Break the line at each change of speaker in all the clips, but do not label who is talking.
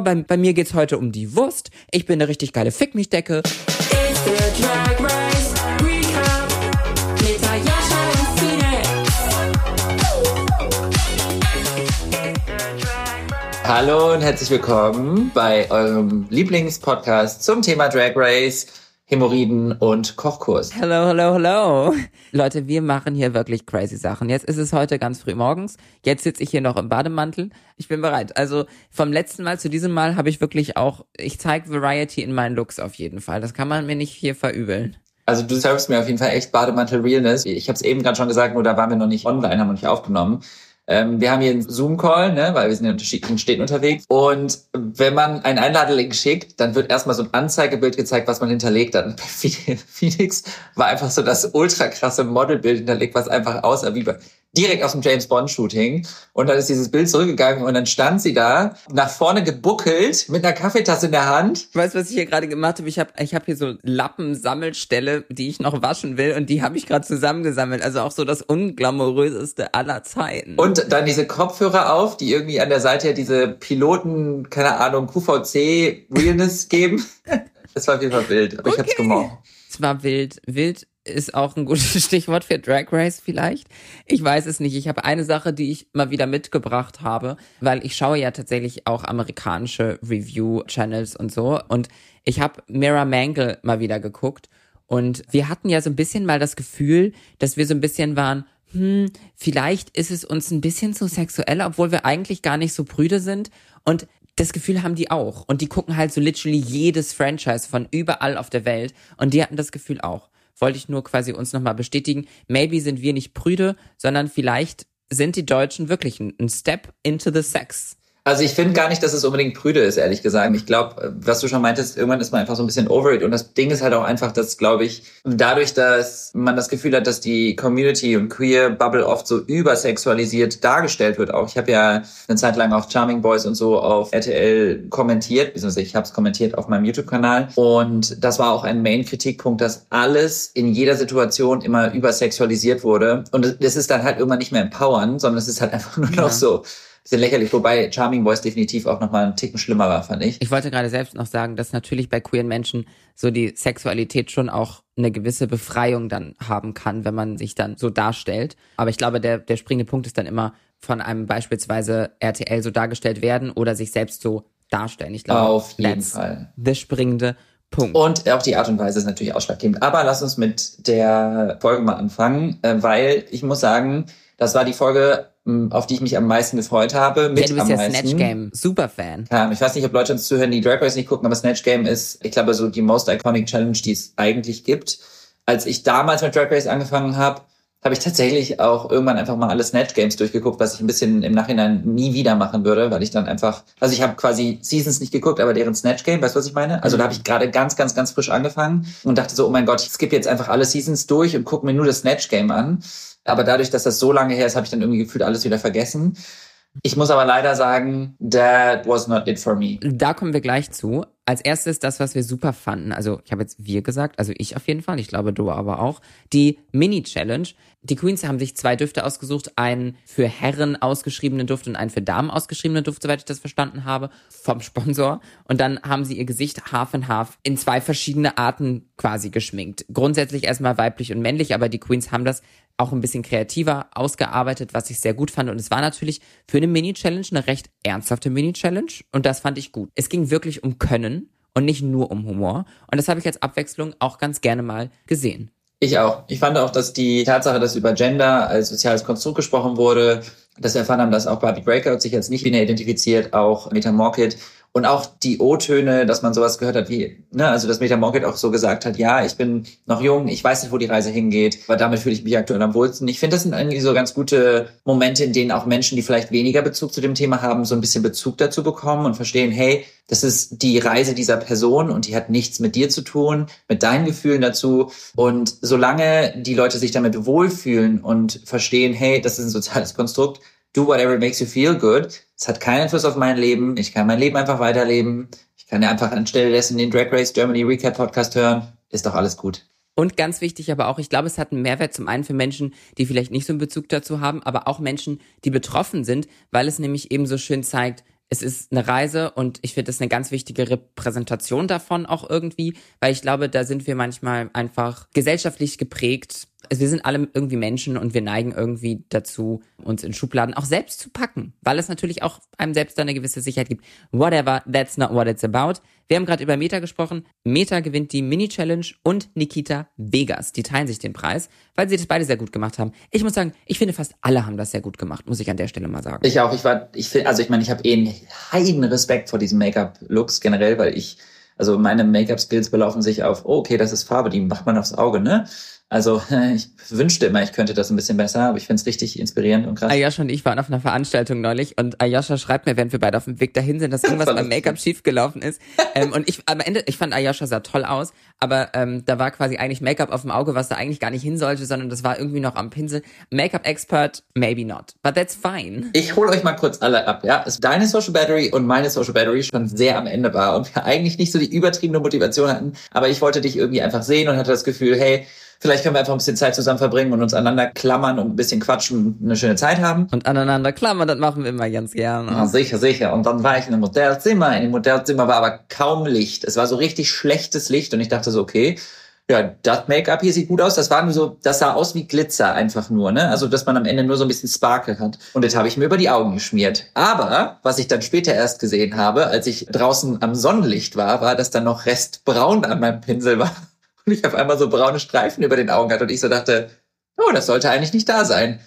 bei, bei mir geht's heute um die Wurst. Ich bin eine richtig geile Fick mich Decke.
Hallo und herzlich willkommen bei eurem Lieblingspodcast zum Thema Drag Race, Hämorrhoiden und Kochkurs.
Hello, hello, hello. Leute, wir machen hier wirklich crazy Sachen. Jetzt ist es heute ganz früh morgens. Jetzt sitze ich hier noch im Bademantel. Ich bin bereit. Also vom letzten Mal zu diesem Mal habe ich wirklich auch, ich zeige Variety in meinen Looks auf jeden Fall. Das kann man mir nicht hier verübeln.
Also du servst mir auf jeden Fall echt Bademantel Realness. Ich habe es eben gerade schon gesagt, nur da waren wir noch nicht online, haben wir noch nicht aufgenommen. Ähm, wir haben hier einen Zoom-Call, ne, weil wir sind in unterschiedlichen Städten unterwegs. Und wenn man einen Einladelink schickt, dann wird erstmal so ein Anzeigebild gezeigt, was man hinterlegt hat. Phoenix war einfach so das ultra krasse Modelbild hinterlegt, was einfach aussah wie bei direkt aus dem James Bond Shooting und dann ist dieses Bild zurückgegangen und dann stand sie da nach vorne gebuckelt mit einer Kaffeetasse in der Hand.
Weißt du, was ich hier gerade gemacht habe? Ich habe ich hab hier so Lappen-Sammelstelle, die ich noch waschen will und die habe ich gerade zusammengesammelt. Also auch so das unglamouröseste aller Zeiten.
Und dann diese Kopfhörer auf, die irgendwie an der Seite diese Piloten, keine Ahnung, QVC Realness geben. Das war auf jeden Fall wild, aber ich hab's gemocht.
War wild. Wild ist auch ein gutes Stichwort für Drag Race vielleicht. Ich weiß es nicht. Ich habe eine Sache, die ich mal wieder mitgebracht habe, weil ich schaue ja tatsächlich auch amerikanische Review-Channels und so. Und ich habe Mira Mangle mal wieder geguckt. Und wir hatten ja so ein bisschen mal das Gefühl, dass wir so ein bisschen waren, hm, vielleicht ist es uns ein bisschen zu sexuell, obwohl wir eigentlich gar nicht so prüde sind. Und das Gefühl haben die auch. Und die gucken halt so literally jedes Franchise von überall auf der Welt. Und die hatten das Gefühl auch wollte ich nur quasi uns nochmal bestätigen, maybe sind wir nicht prüde, sondern vielleicht sind die Deutschen wirklich ein Step into the sex.
Also ich finde gar nicht, dass es unbedingt prüde ist, ehrlich gesagt. Ich glaube, was du schon meintest, irgendwann ist man einfach so ein bisschen over it. Und das Ding ist halt auch einfach, dass, glaube ich, dadurch, dass man das Gefühl hat, dass die Community und Queer Bubble oft so übersexualisiert dargestellt wird auch. Ich habe ja eine Zeit lang auch Charming Boys und so auf RTL kommentiert, beziehungsweise ich habe es kommentiert auf meinem YouTube-Kanal. Und das war auch ein Main-Kritikpunkt, dass alles in jeder Situation immer übersexualisiert wurde. Und das ist dann halt irgendwann nicht mehr empowern, sondern es ist halt einfach nur noch
Ja.
so bisschen lächerlich, wobei Charming Boys definitiv auch nochmal einen Ticken schlimmer war, fand ich.
Ich wollte gerade selbst noch sagen, dass natürlich bei queeren Menschen so die Sexualität schon auch eine gewisse Befreiung dann haben kann, wenn man sich dann so darstellt. Aber ich glaube, der, der springende Punkt ist dann immer von einem beispielsweise RTL so dargestellt werden oder sich selbst so darstellen. Ich glaube,
Auf jeden Fall.
Der springende Punkt.
Und auch die Art und Weise ist natürlich ausschlaggebend. Aber lass uns mit der Folge mal anfangen, äh, weil ich muss sagen, das war die Folge, mh, auf die ich mich am meisten gefreut habe. Mit
ja, du bist
am
ja
meisten.
Snatch Game Superfan.
Ahnung, Ich weiß nicht, ob Leute uns zuhören, die Drag Race nicht gucken, aber Snatch Game ist, ich glaube, so die most iconic Challenge, die es eigentlich gibt. Als ich damals mit Drag Race angefangen habe, habe ich tatsächlich auch irgendwann einfach mal alle Snatch Games durchgeguckt, was ich ein bisschen im Nachhinein nie wieder machen würde, weil ich dann einfach, also ich habe quasi Seasons nicht geguckt, aber deren Snatch Game, weißt du, was ich meine? Also da habe ich gerade ganz, ganz, ganz frisch angefangen und dachte so, oh mein Gott, ich skippe jetzt einfach alle Seasons durch und gucke mir nur das Snatch Game an. Aber dadurch, dass das so lange her ist, habe ich dann irgendwie gefühlt alles wieder vergessen. Ich muss aber leider sagen, that was not it for me.
Da kommen wir gleich zu. Als erstes das, was wir super fanden. Also ich habe jetzt wir gesagt, also ich auf jeden Fall, ich glaube du aber auch. Die Mini-Challenge. Die Queens haben sich zwei Düfte ausgesucht, einen für Herren ausgeschriebenen Duft und einen für Damen ausgeschriebenen Duft, soweit ich das verstanden habe, vom Sponsor. Und dann haben sie ihr Gesicht half and half in zwei verschiedene Arten quasi geschminkt. Grundsätzlich erstmal weiblich und männlich, aber die Queens haben das auch ein bisschen kreativer ausgearbeitet, was ich sehr gut fand. Und es war natürlich für eine Mini-Challenge eine recht ernsthafte Mini-Challenge. Und das fand ich gut. Es ging wirklich um Können und nicht nur um Humor. Und das habe ich als Abwechslung auch ganz gerne mal gesehen.
Ich auch. Ich fand auch, dass die Tatsache, dass über Gender als soziales Konstrukt gesprochen wurde, dass wir erfahren haben, dass auch Barbie Breakout sich als nicht binär identifiziert, auch Meta Morkit und auch die O-Töne, dass man sowas gehört hat wie, ne, also dass Meta Morkit auch so gesagt hat, ja, ich bin noch jung, ich weiß nicht, wo die Reise hingeht, aber damit fühle ich mich aktuell am wohlsten. Ich finde, das sind eigentlich so ganz gute Momente, in denen auch Menschen, die vielleicht weniger Bezug zu dem Thema haben, so ein bisschen Bezug dazu bekommen und verstehen, hey, das ist die Reise dieser Person und die hat nichts mit dir zu tun, mit deinen Gefühlen dazu. Und solange die Leute sich damit wohlfühlen und verstehen, hey, das ist ein soziales Konstrukt, do whatever makes you feel good. Es hat keinen Einfluss auf mein Leben. Ich kann mein Leben einfach weiterleben. Ich kann ja einfach anstelle dessen den Drag Race Germany Recap Podcast hören. Ist doch alles gut.
Und ganz wichtig aber auch, ich glaube, es hat einen Mehrwert zum einen für Menschen, die vielleicht nicht so einen Bezug dazu haben, aber auch Menschen, die betroffen sind, weil es nämlich eben so schön zeigt, es ist eine Reise und ich finde das eine ganz wichtige Repräsentation davon auch irgendwie, weil ich glaube, da sind wir manchmal einfach gesellschaftlich geprägt. Also wir sind alle irgendwie Menschen und wir neigen irgendwie dazu, uns in Schubladen auch selbst zu packen, weil es natürlich auch einem selbst eine gewisse Sicherheit gibt. Whatever, that's not what it's about. Wir haben gerade über Meta gesprochen. Meta gewinnt die Mini-Challenge und Nikita Vegas. Die teilen sich den Preis, weil sie das beide sehr gut gemacht haben. Ich muss sagen, ich finde fast alle haben das sehr gut gemacht, muss ich an der Stelle mal sagen.
Ich auch, ich war, ich finde, also ich meine, ich habe eh einen heiden Respekt vor diesen Make-up-Looks generell, weil ich, also meine Make-up-Skills belaufen sich auf, oh, okay, das ist Farbe, die macht man aufs Auge, ne? Also ich wünschte immer, ich könnte das ein bisschen besser, aber ich finde es richtig inspirierend und krass.
Ayosha und ich waren auf einer Veranstaltung neulich und Ayosha schreibt mir, während wir beide auf dem Weg dahin sind, dass irgendwas beim. Make-up schiefgelaufen ist. ähm, und ich am Ende, ich fand Ayosha sah toll aus, aber ähm, da war quasi eigentlich Make-up auf dem Auge, was da eigentlich gar nicht hin sollte, sondern das war irgendwie noch am Pinsel. Make-up-Expert, maybe not. But that's fine.
Ich hole euch mal kurz alle ab, ja. Deine Social Battery und meine Social Battery schon sehr am Ende war und wir eigentlich nicht so die übertriebene Motivation hatten, aber ich wollte dich irgendwie einfach sehen und hatte das Gefühl, hey, vielleicht können wir einfach ein bisschen Zeit zusammen verbringen und uns aneinander klammern und ein bisschen quatschen und eine schöne Zeit haben.
Und aneinander klammern, das machen wir immer ganz gerne.
Ja, sicher, sicher. Und dann war ich in einem Modellzimmer. In dem Modellzimmer war aber kaum Licht. Es war so richtig schlechtes Licht und ich dachte so, okay, ja, das Make-up hier sieht gut aus. Das war nur so, das sah aus wie Glitzer einfach nur, ne? Also, dass man am Ende nur so ein bisschen Sparkle hat. Und das habe ich mir über die Augen geschmiert. Aber, was ich dann später erst gesehen habe, als ich draußen am Sonnenlicht war, war, dass da noch Restbraun an meinem Pinsel war. Ich auf einmal so braune Streifen über den Augen hatte und ich so dachte, oh, das sollte eigentlich nicht da sein.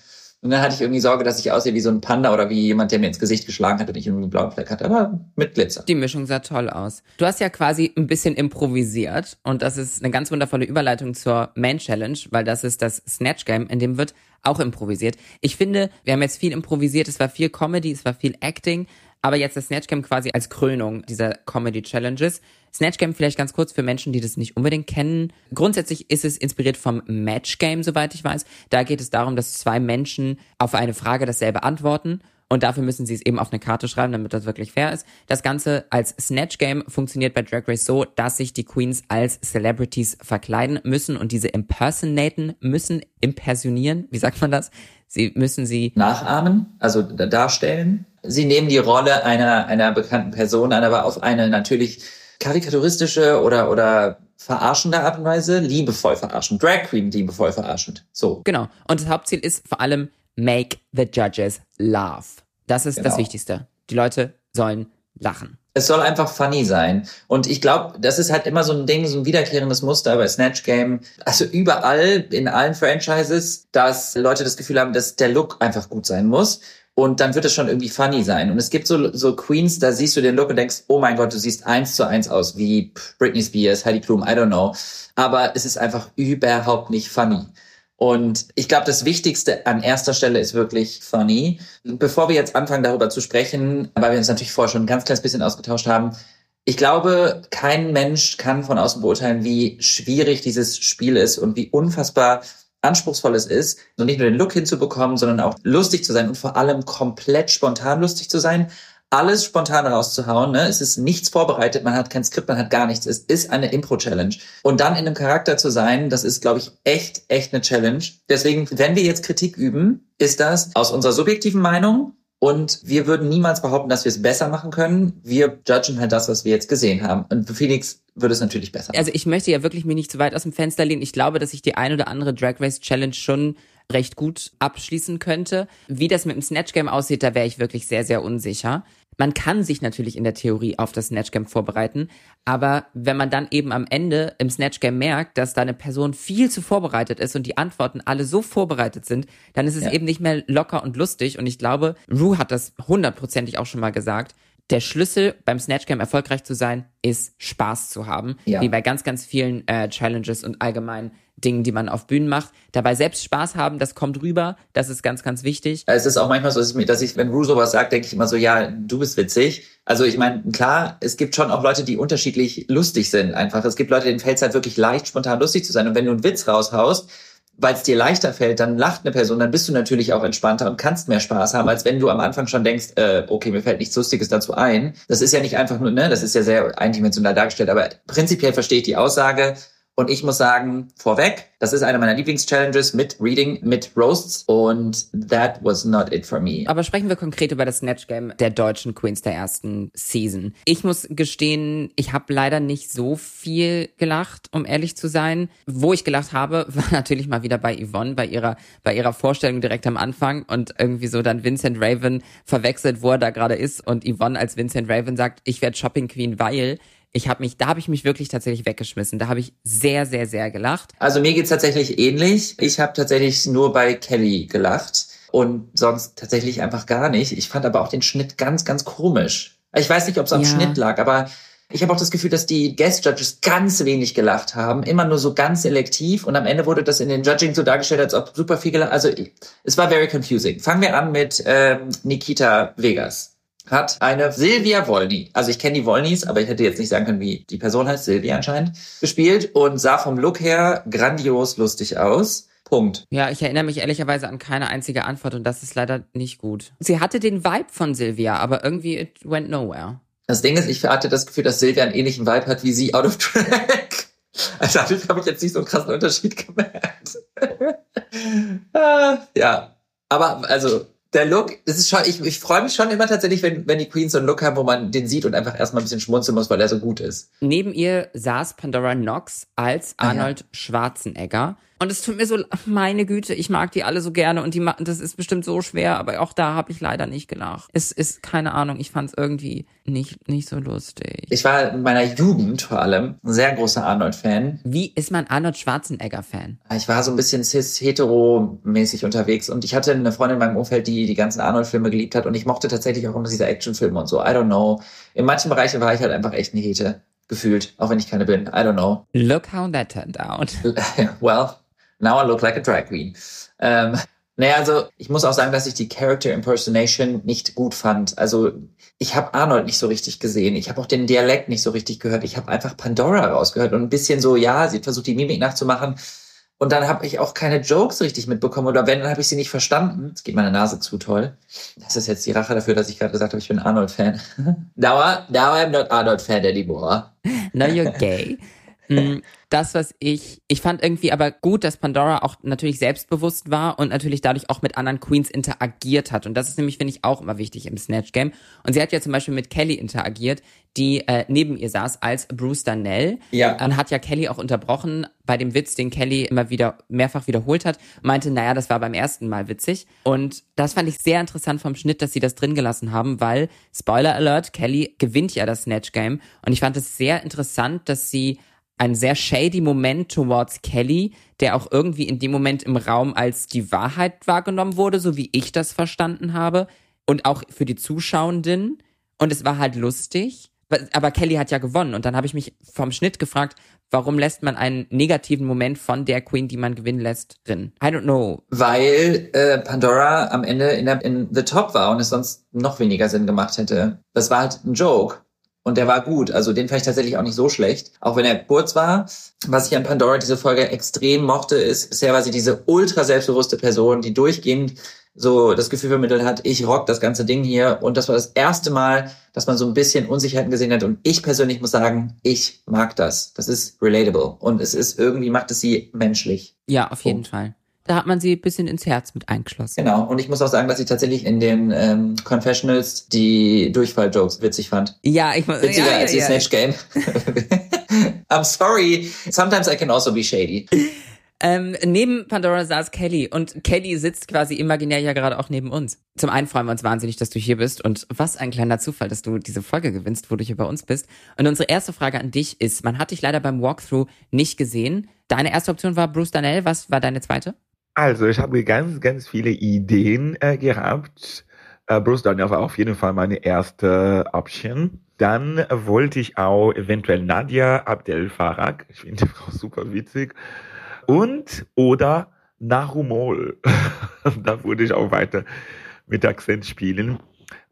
Und dann hatte ich irgendwie Sorge, dass ich aussehe wie so ein Panda oder wie jemand, der mir ins Gesicht geschlagen hat und ich einen blauen Fleck hatte, aber mit Glitzer.
Die Mischung sah toll aus. Du hast ja quasi ein bisschen improvisiert und das ist eine ganz wundervolle Überleitung zur Man Challenge, weil das ist das Snatch Game, in dem wird auch improvisiert. Ich finde, wir haben jetzt viel improvisiert, es war viel Comedy, es war viel Acting, aber jetzt das Snatch Game quasi als Krönung dieser Comedy Challenges. Snatch Game vielleicht ganz kurz für Menschen, die das nicht unbedingt kennen. Grundsätzlich ist es inspiriert vom Match Game, soweit ich weiß. Da geht es darum, dass zwei Menschen auf eine Frage dasselbe antworten und dafür müssen sie es eben auf eine Karte schreiben, damit das wirklich fair ist. Das Ganze als Snatch Game funktioniert bei Drag Race so, dass sich die Queens als Celebrities verkleiden müssen und diese impersonaten müssen, impersonieren, wie sagt man das? Sie müssen sie
Nachahmen, also da- darstellen. Sie nehmen die Rolle einer, einer bekannten Person an, aber auf eine natürlich karikaturistische oder, oder verarschende Art und Weise, liebevoll verarschend. Drag Queen liebevoll verarschend. So.
Genau. Und das Hauptziel ist vor allem make the judges laugh. Das ist das
Genau.
Wichtigste. Die Leute sollen lachen.
Es soll einfach funny sein. Und ich glaube, das ist halt immer so ein Ding, so ein wiederkehrendes Muster bei Snatch Game. Also überall, in allen Franchises, dass Leute das Gefühl haben, dass der Look einfach gut sein muss. Und dann wird es schon irgendwie funny sein. Und es gibt so, so Queens, da siehst du den Look und denkst, oh mein Gott, du siehst eins zu eins aus, wie Britney Spears, Heidi Klum, I don't know. Aber es ist einfach überhaupt nicht funny. Und ich glaube, das Wichtigste an erster Stelle ist wirklich funny. Bevor wir jetzt anfangen, darüber zu sprechen, weil wir uns natürlich vorher schon ein ganz kleines bisschen ausgetauscht haben, ich glaube, kein Mensch kann von außen beurteilen, wie schwierig dieses Spiel ist und wie unfassbar anspruchsvoll es ist, so nicht nur den Look hinzubekommen, sondern auch lustig zu sein und vor allem komplett spontan lustig zu sein, alles spontan rauszuhauen. Ne? Es ist nichts vorbereitet, man hat kein Skript, man hat gar nichts. Es ist eine Impro-Challenge. Und dann in einem Charakter zu sein, das ist, glaube ich, echt, echt eine Challenge. Deswegen, wenn wir jetzt Kritik üben, ist das aus unserer subjektiven Meinung und wir würden niemals behaupten, dass wir es besser machen können. Wir judgen halt das, was wir jetzt gesehen haben. Und für würde es natürlich besser.
Also ich möchte ja wirklich mich nicht zu weit aus dem Fenster lehnen. Ich glaube, dass ich die ein oder andere Drag Race Challenge schon recht gut abschließen könnte. Wie das mit dem Snatch Game aussieht, da wäre ich wirklich sehr, sehr unsicher. Man kann sich natürlich in der Theorie auf das Snatch Game vorbereiten, aber wenn man dann eben am Ende im Snatch Game merkt, dass da eine Person viel zu vorbereitet ist und die Antworten alle so vorbereitet sind, dann ist es
Ja.
eben nicht mehr locker und lustig und ich glaube, Rue hat das hundertprozentig auch schon mal gesagt. Der Schlüssel beim Snatch Game erfolgreich zu sein, ist Spaß zu haben.
Ja.
Wie bei ganz, ganz vielen äh, Challenges und allgemein Dingen, die man auf Bühnen macht. Dabei selbst Spaß haben, das kommt rüber. Das ist ganz, ganz wichtig.
Es ist auch manchmal so, dass ich, dass ich wenn Ru sowas sagt, denke ich immer so, ja, du bist witzig. Also ich meine, klar, es gibt schon auch Leute, die unterschiedlich lustig sind einfach. Es gibt Leute, denen fällt es halt wirklich leicht, spontan lustig zu sein. Und wenn du einen Witz raushaust, weil es dir leichter fällt, dann lacht eine Person, dann bist du natürlich auch entspannter und kannst mehr Spaß haben, als wenn du am Anfang schon denkst, äh, okay, mir fällt nichts Lustiges dazu ein. Das ist ja nicht einfach nur, ne, das ist ja sehr eindimensional dargestellt, aber prinzipiell verstehe ich die Aussage Und ich muss sagen, vorweg, das ist eine meiner Lieblingschallenges mit Reading, mit Roasts und that was not it for me.
Aber sprechen wir konkret über das Snatch Game der deutschen Queens der ersten Season. Ich muss gestehen, ich habe leider nicht so viel gelacht, um ehrlich zu sein. Wo ich gelacht habe, war natürlich mal wieder bei Yvonne, bei ihrer, bei ihrer Vorstellung direkt am Anfang und irgendwie so dann Vincent Raven verwechselt, wo er da gerade ist und Yvonne als Vincent Raven sagt, ich werde Shopping Queen, weil ich habe mich, da habe ich mich wirklich tatsächlich weggeschmissen. Da habe ich sehr, sehr, sehr gelacht.
Also mir geht's tatsächlich ähnlich. Ich habe tatsächlich nur bei Kelly gelacht und sonst tatsächlich einfach gar nicht. Ich fand aber auch den Schnitt ganz, ganz komisch. Ich weiß nicht, ob es am
Ja.
Schnitt lag, aber ich habe auch das Gefühl, dass die Guest Judges ganz wenig gelacht haben, immer nur so ganz selektiv und am Ende wurde das in den Judging so dargestellt, als ob super viel gelacht. Also es war very confusing. Fangen wir an mit ähm, Nikita Vegas. Hat eine Silvia Wolny, also ich kenne die Wolnys, aber ich hätte jetzt nicht sagen können, wie die Person heißt, Silvia anscheinend, gespielt und sah vom Look her grandios lustig aus. Punkt.
Ja, ich erinnere mich ehrlicherweise an keine einzige Antwort und das ist leider nicht gut. Sie hatte den Vibe von Sylvia, aber irgendwie it went nowhere.
Das Ding ist, ich hatte das Gefühl, dass Silvia einen ähnlichen Vibe hat wie sie out of track. Also dadurch habe ich jetzt nicht so einen krassen Unterschied gemerkt. Ah, ja, aber also der Look, das ist schon, ich, ich freue mich schon immer tatsächlich, wenn, wenn die Queens so einen Look haben, wo man den sieht und einfach erstmal ein bisschen schmunzeln muss, weil er so gut ist.
Neben ihr saß Pandora Knox als
Ah, ja.
Arnold Schwarzenegger. Und es tut mir so, meine Güte, ich mag die alle so gerne und die das ist bestimmt so schwer, aber auch da habe ich leider nicht gelacht. Es ist keine Ahnung, ich fand es irgendwie nicht, nicht so lustig.
Ich war in meiner Jugend vor allem ein sehr großer Arnold-Fan.
Wie ist man Arnold Schwarzenegger-Fan?
Ich war so ein bisschen cis-hetero-mäßig unterwegs und ich hatte eine Freundin in meinem Umfeld, die die ganzen Arnold-Filme geliebt hat und ich mochte tatsächlich auch immer diese Actionfilme und so. I don't know. In manchen Bereichen war ich halt einfach echt eine Hete. Gefühlt. Auch wenn ich keine bin. I don't know.
Look how that turned out.
well, now I look like a drag queen. Ähm, naja, also ich muss auch sagen, dass ich die Character Impersonation nicht gut fand. Also ich habe Arnold nicht so richtig gesehen. Ich habe auch den Dialekt nicht so richtig gehört. Ich habe einfach Pandora rausgehört und ein bisschen so, ja, sie versucht, die Mimik nachzumachen. Und dann habe ich auch keine Jokes richtig mitbekommen. Oder wenn, dann habe ich sie nicht verstanden. Es geht meine Nase zu toll. Das ist jetzt die Rache dafür, dass ich gerade gesagt habe, ich bin Arnold-Fan. now, I- now I'm not Arnold-Fan anymore.
No, you're gay. Mm, Das, was ich, ich fand irgendwie aber gut, dass Pandora auch natürlich selbstbewusst war und natürlich dadurch auch mit anderen Queens interagiert hat. Und das ist nämlich, finde ich, auch immer wichtig im Snatch Game. Und sie hat ja zum Beispiel mit Kelly interagiert, die äh, neben ihr saß als Bruce Darnell.
Ja.
Dann hat ja Kelly auch unterbrochen bei dem Witz, den Kelly immer wieder mehrfach wiederholt hat. Meinte, naja, das war beim ersten Mal witzig. Und das fand ich sehr interessant vom Schnitt, dass sie das drin gelassen haben, weil, Spoiler Alert, Kelly gewinnt ja das Snatch Game. Und ich fand es sehr interessant, dass sie einen sehr shady Moment towards Kelly, der auch irgendwie in dem Moment im Raum als die Wahrheit wahrgenommen wurde, so wie ich das verstanden habe. Und auch für die Zuschauenden. Und es war halt lustig. Aber Kelly hat ja gewonnen. Und dann habe ich mich vom Schnitt gefragt, warum lässt man einen negativen Moment von der Queen, die man gewinnen lässt, drin? I don't know.
Weil äh, Pandora am Ende in, der, in The Top war und es sonst noch weniger Sinn gemacht hätte. Das war halt ein Joke. Und der war gut. Also den fand ich tatsächlich auch nicht so schlecht. Auch wenn er kurz war. Was ich an Pandora diese Folge extrem mochte, ist, bisher war sie diese ultra selbstbewusste Person, die durchgehend so das Gefühl vermittelt hat, ich rock das ganze Ding hier. Und das war das erste Mal, dass man so ein bisschen Unsicherheiten gesehen hat. Und ich persönlich muss sagen, ich mag das. Das ist relatable. Und es ist irgendwie, macht es sie menschlich.
Ja, auf jeden
Punkt.
Fall. Da hat man sie ein bisschen ins Herz mit eingeschlossen.
Genau, und ich muss auch sagen, dass ich tatsächlich in den ähm, Confessionals die Durchfall-Jokes witzig fand.
Ja, ich muss.
Witziger
ja,
als die
ja, ja.
Snatch Game. I'm sorry. Sometimes I can also be shady.
Ähm, neben Pandora saß Kelly und Kelly sitzt quasi imaginär ja gerade auch neben uns. Zum einen freuen wir uns wahnsinnig, dass du hier bist und was ein kleiner Zufall, dass du diese Folge gewinnst, wo du hier bei uns bist. Und unsere erste Frage an dich ist, man hat dich leider beim Walkthrough nicht gesehen. Deine erste Option war Bruce Darnell, was war deine zweite?
Also, ich habe ganz, ganz viele Ideen äh, gehabt. Äh, Bruce Daniel war auf jeden Fall meine erste Option. Dann wollte ich auch eventuell Nadia Abdel Farag. Ich finde die Frau super witzig. Und oder Narumol. da würde ich auch weiter mit Akzent spielen.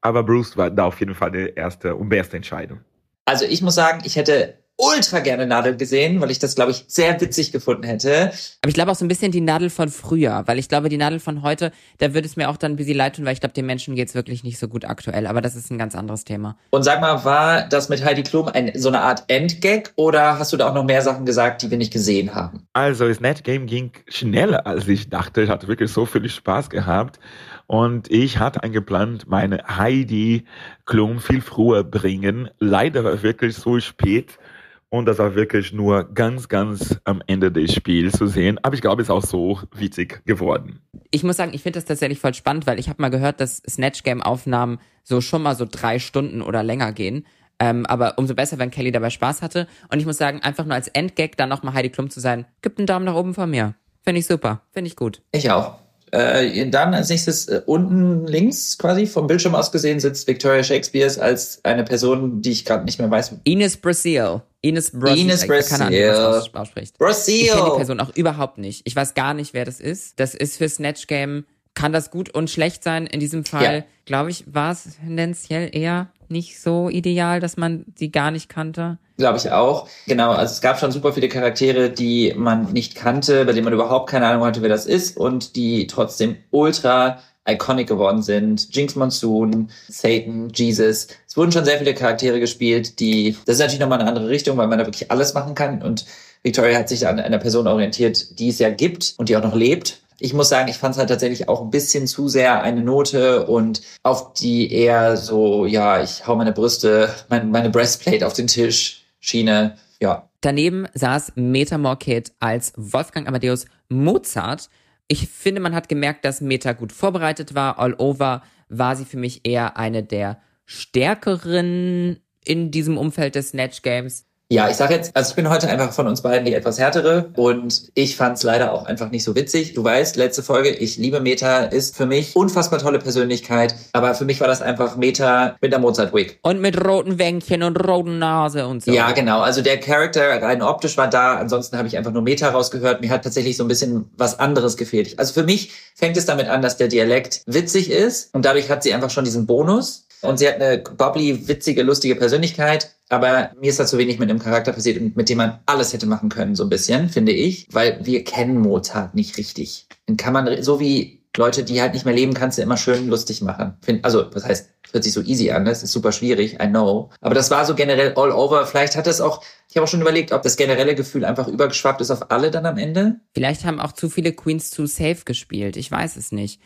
Aber Bruce war da auf jeden Fall die erste und beste Entscheidung.
Also ich muss sagen, ich hätte ultra gerne Nadel gesehen, weil ich das, glaube ich, sehr witzig gefunden hätte.
Aber ich glaube auch so ein bisschen die Nadel von früher, weil ich glaube, die Nadel von heute, da würde es mir auch dann ein bisschen leid tun, weil ich glaube, den Menschen geht's wirklich nicht so gut aktuell. Aber das ist ein ganz anderes Thema.
Und sag mal, war das mit Heidi Klum ein, so eine Art Endgag oder hast du da auch noch mehr Sachen gesagt, die wir nicht gesehen haben?
Also das Net Game ging schneller, als ich dachte. Ich hatte wirklich so viel Spaß gehabt. Und ich hatte eingeplant, meine Heidi Klum viel früher bringen. Leider war wirklich so spät. Und das war wirklich nur ganz, ganz am Ende des Spiels zu sehen. Aber ich glaube, es ist auch so witzig geworden.
Ich muss sagen, ich finde das tatsächlich voll spannend, weil ich habe mal gehört, dass Snatch Game Aufnahmen so schon mal so drei Stunden oder länger gehen. Ähm, aber umso besser, wenn Kelly dabei Spaß hatte. Und ich muss sagen, einfach nur als Endgag dann nochmal Heidi Klum zu sein, gibt einen Daumen nach oben von mir. Finde ich super. Finde ich gut.
Ich auch. Äh, dann als nächstes äh, unten links quasi vom Bildschirm aus gesehen sitzt Victoria Shakespeare als eine Person, die ich gerade nicht mehr weiß.
Ines Brasil. Ines Brasil.
Ines
Keine Ahnung,
Brasil.
ausspricht.
Brasil.
Ich kenne die Person auch überhaupt nicht. Ich weiß gar nicht, wer das ist. Das ist für Snatch Game, kann das gut und schlecht sein. In diesem Fall,
Ja.
glaube ich, war es tendenziell eher nicht so ideal, dass man sie gar nicht kannte.
Glaube ich auch. Genau, also es gab schon super viele Charaktere, die man nicht kannte, bei denen man überhaupt keine Ahnung hatte, wer das ist und die trotzdem ultra iconic geworden sind. Jinx Monsoon, Satan, Jesus. Es wurden schon sehr viele Charaktere gespielt, die, das ist natürlich nochmal eine andere Richtung, weil man da wirklich alles machen kann und Victoria hat sich an einer Person orientiert, die es ja gibt und die auch noch lebt. Ich muss sagen, ich fand es halt tatsächlich auch ein bisschen zu sehr eine Note und auf die eher so, ja, ich hau meine Brüste, mein, meine Breastplate auf den Tisch, Schiene, ja.
Daneben saß Meta Morkit als Wolfgang Amadeus Mozart. Ich finde, man hat gemerkt, dass Meta gut vorbereitet war. All over war sie für mich eher eine der stärkeren in diesem Umfeld des Snatch Games.
Ja, ich sag jetzt, also ich bin heute einfach von uns beiden die etwas härtere und ich fand es leider auch einfach nicht so witzig. Du weißt, letzte Folge, ich liebe Meta, ist für mich unfassbar tolle Persönlichkeit, aber für mich war das einfach Meta mit der Mozart-Wig.
Und mit roten Wänkchen und roten Nase und so.
Ja, genau. Also der Charakter rein optisch war da. Ansonsten habe ich einfach nur Meta rausgehört. Mir hat tatsächlich so ein bisschen was anderes gefehlt. Also für mich fängt es damit an, dass der Dialekt witzig ist und dadurch hat sie einfach schon diesen Bonus. Und sie hat eine bubbly, witzige, lustige Persönlichkeit. Aber mir ist da zu wenig mit einem Charakter passiert, mit dem man alles hätte machen können, so ein bisschen, finde ich. Weil wir kennen Mozart nicht richtig. Den kann man, so wie Leute, die halt nicht mehr leben, kannst du immer schön lustig machen. Also, was heißt, hört sich so easy an, das ist super schwierig, I know. Aber das war so generell all over. Vielleicht hat das auch, ich habe auch schon überlegt, ob das generelle Gefühl einfach übergeschwappt ist auf alle dann am Ende.
Vielleicht haben auch zu viele Queens zu safe gespielt. Ich weiß es nicht.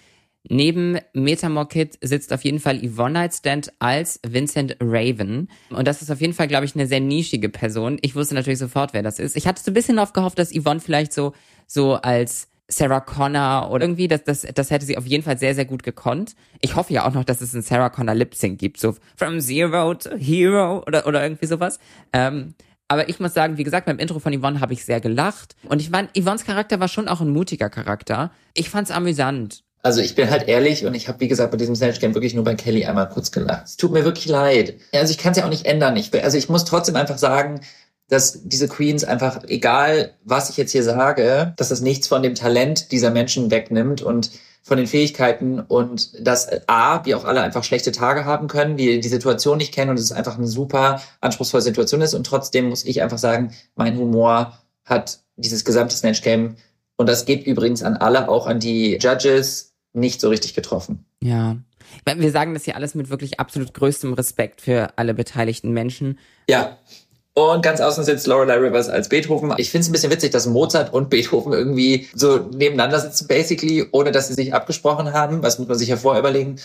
Neben Metamorkit sitzt auf jeden Fall Yvonne Nightstand als Vincent Raven. Und das ist auf jeden Fall, glaube ich, eine sehr nischige Person. Ich wusste natürlich sofort, wer das ist. Ich hatte so ein bisschen oft gehofft, dass Yvonne vielleicht so, so als Sarah Connor oder irgendwie, das, das, das hätte sie auf jeden Fall sehr, sehr gut gekonnt. Ich hoffe ja auch noch, dass es einen Sarah Connor Lip Sync gibt, so From Zero to Hero oder, oder irgendwie sowas. Ähm, aber ich muss sagen, wie gesagt, beim Intro von Yvonne habe ich sehr gelacht. Und ich meine, Yvonnes Charakter war schon auch ein mutiger Charakter. Ich fand's amüsant.
Also ich bin halt ehrlich und ich habe, wie gesagt, bei diesem Snatch Game wirklich nur bei Kelly einmal kurz gelacht. Es tut mir wirklich leid. Also ich kann es ja auch nicht ändern. Ich, also ich muss trotzdem einfach sagen, dass diese Queens einfach, egal was ich jetzt hier sage, dass das nichts von dem Talent dieser Menschen wegnimmt und von den Fähigkeiten und dass A, wir auch alle einfach schlechte Tage haben können, wir die Situation nicht kennen und es einfach eine super anspruchsvolle Situation ist und trotzdem muss ich einfach sagen, mein Humor hat dieses gesamte Snatch Game und das geht übrigens an alle, auch an die Judges, nicht so richtig getroffen.
Ja. Wir sagen das hier alles mit wirklich absolut größtem Respekt für alle beteiligten Menschen.
Ja. Und ganz außen sitzt Lorelei Rivers als Beethoven. Ich finde es ein bisschen witzig, dass Mozart und Beethoven irgendwie so nebeneinander sitzen, basically, ohne dass sie sich abgesprochen haben. Was muss man sich ja vorher überlegen?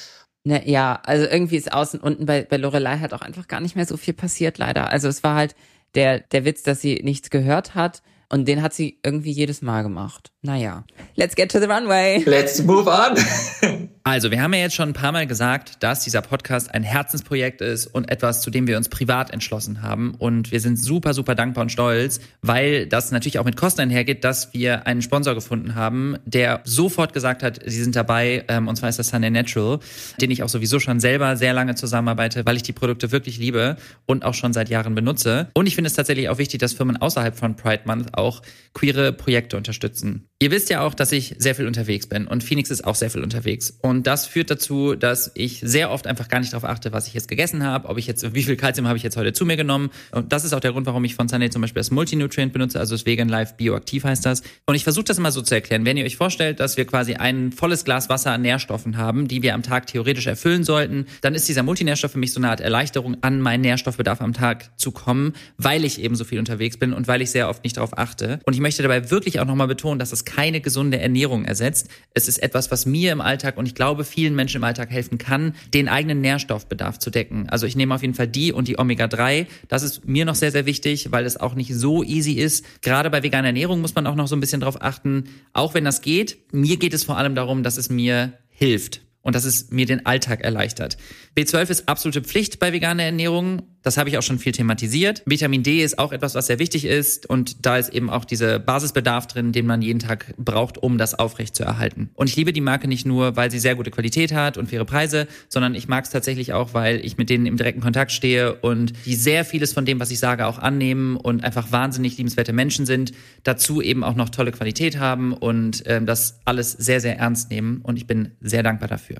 Ne, ja, also irgendwie ist außen unten bei, bei Lorelei halt auch einfach gar nicht mehr so viel passiert, leider. Also es war halt der, der Witz, dass sie nichts gehört hat. Und den hat sie irgendwie jedes Mal gemacht. Naja. Let's get to the runway.
Let's move on.
Also, wir haben ja jetzt schon ein paar Mal gesagt, dass dieser Podcast ein Herzensprojekt ist und etwas, zu dem wir uns privat entschlossen haben. Und wir sind super, super dankbar und stolz, weil das natürlich auch mit Kosten einhergeht, dass wir einen Sponsor gefunden haben, der sofort gesagt hat, sie sind dabei, ähm, und zwar ist das Sunday Natural, den ich auch sowieso schon selber sehr lange zusammenarbeite, weil ich die Produkte wirklich liebe und auch schon seit Jahren benutze. Und ich finde es tatsächlich auch wichtig, dass Firmen außerhalb von Pride Month auch queere Projekte unterstützen. Ihr wisst ja auch, dass ich sehr viel unterwegs bin und Phoenix ist auch sehr viel unterwegs. Und
Und das führt dazu, dass ich sehr oft einfach gar nicht darauf achte, was ich jetzt gegessen habe, ob ich jetzt, wie viel Kalzium habe ich jetzt heute zu mir genommen. Und das ist auch der Grund, warum ich von Sunday zum Beispiel das Multinutrient benutze, also das Vegan Life Bioaktiv heißt das. Und ich versuche das immer so zu erklären. Wenn ihr euch vorstellt, dass wir quasi ein volles Glas Wasser an Nährstoffen haben, die wir am Tag theoretisch erfüllen sollten, dann ist dieser Multinährstoff für mich so eine Art Erleichterung, an meinen Nährstoffbedarf am Tag zu kommen, weil ich eben so viel unterwegs bin und weil ich sehr oft nicht darauf achte. Und ich möchte dabei wirklich auch nochmal betonen, dass es keine gesunde Ernährung ersetzt. Es ist etwas, was mir im Alltag und ich glaube vielen Menschen im Alltag helfen kann, den eigenen Nährstoffbedarf zu decken. Also ich nehme auf jeden Fall die und die Omega-3. Das ist mir noch sehr, sehr wichtig, weil es auch nicht so easy ist. Gerade bei veganer Ernährung muss man auch noch so ein bisschen drauf achten. Auch wenn das geht, mir geht es vor allem darum, dass es mir hilft und dass es mir den Alltag erleichtert. B12 ist absolute Pflicht bei veganer Ernährung. Das habe ich auch schon viel thematisiert. Vitamin D ist auch etwas, was sehr wichtig ist und da ist eben auch dieser Basisbedarf drin, den man jeden Tag braucht, um das aufrecht zu erhalten. Und ich liebe die Marke nicht nur, weil sie sehr gute Qualität hat und faire Preise, sondern ich mag es tatsächlich auch, weil ich mit denen im direkten Kontakt stehe und die sehr vieles von dem, was ich sage, auch annehmen und einfach wahnsinnig liebenswerte Menschen sind. Dazu eben auch noch tolle Qualität haben und ähm, das alles sehr, sehr ernst nehmen und ich bin sehr dankbar dafür.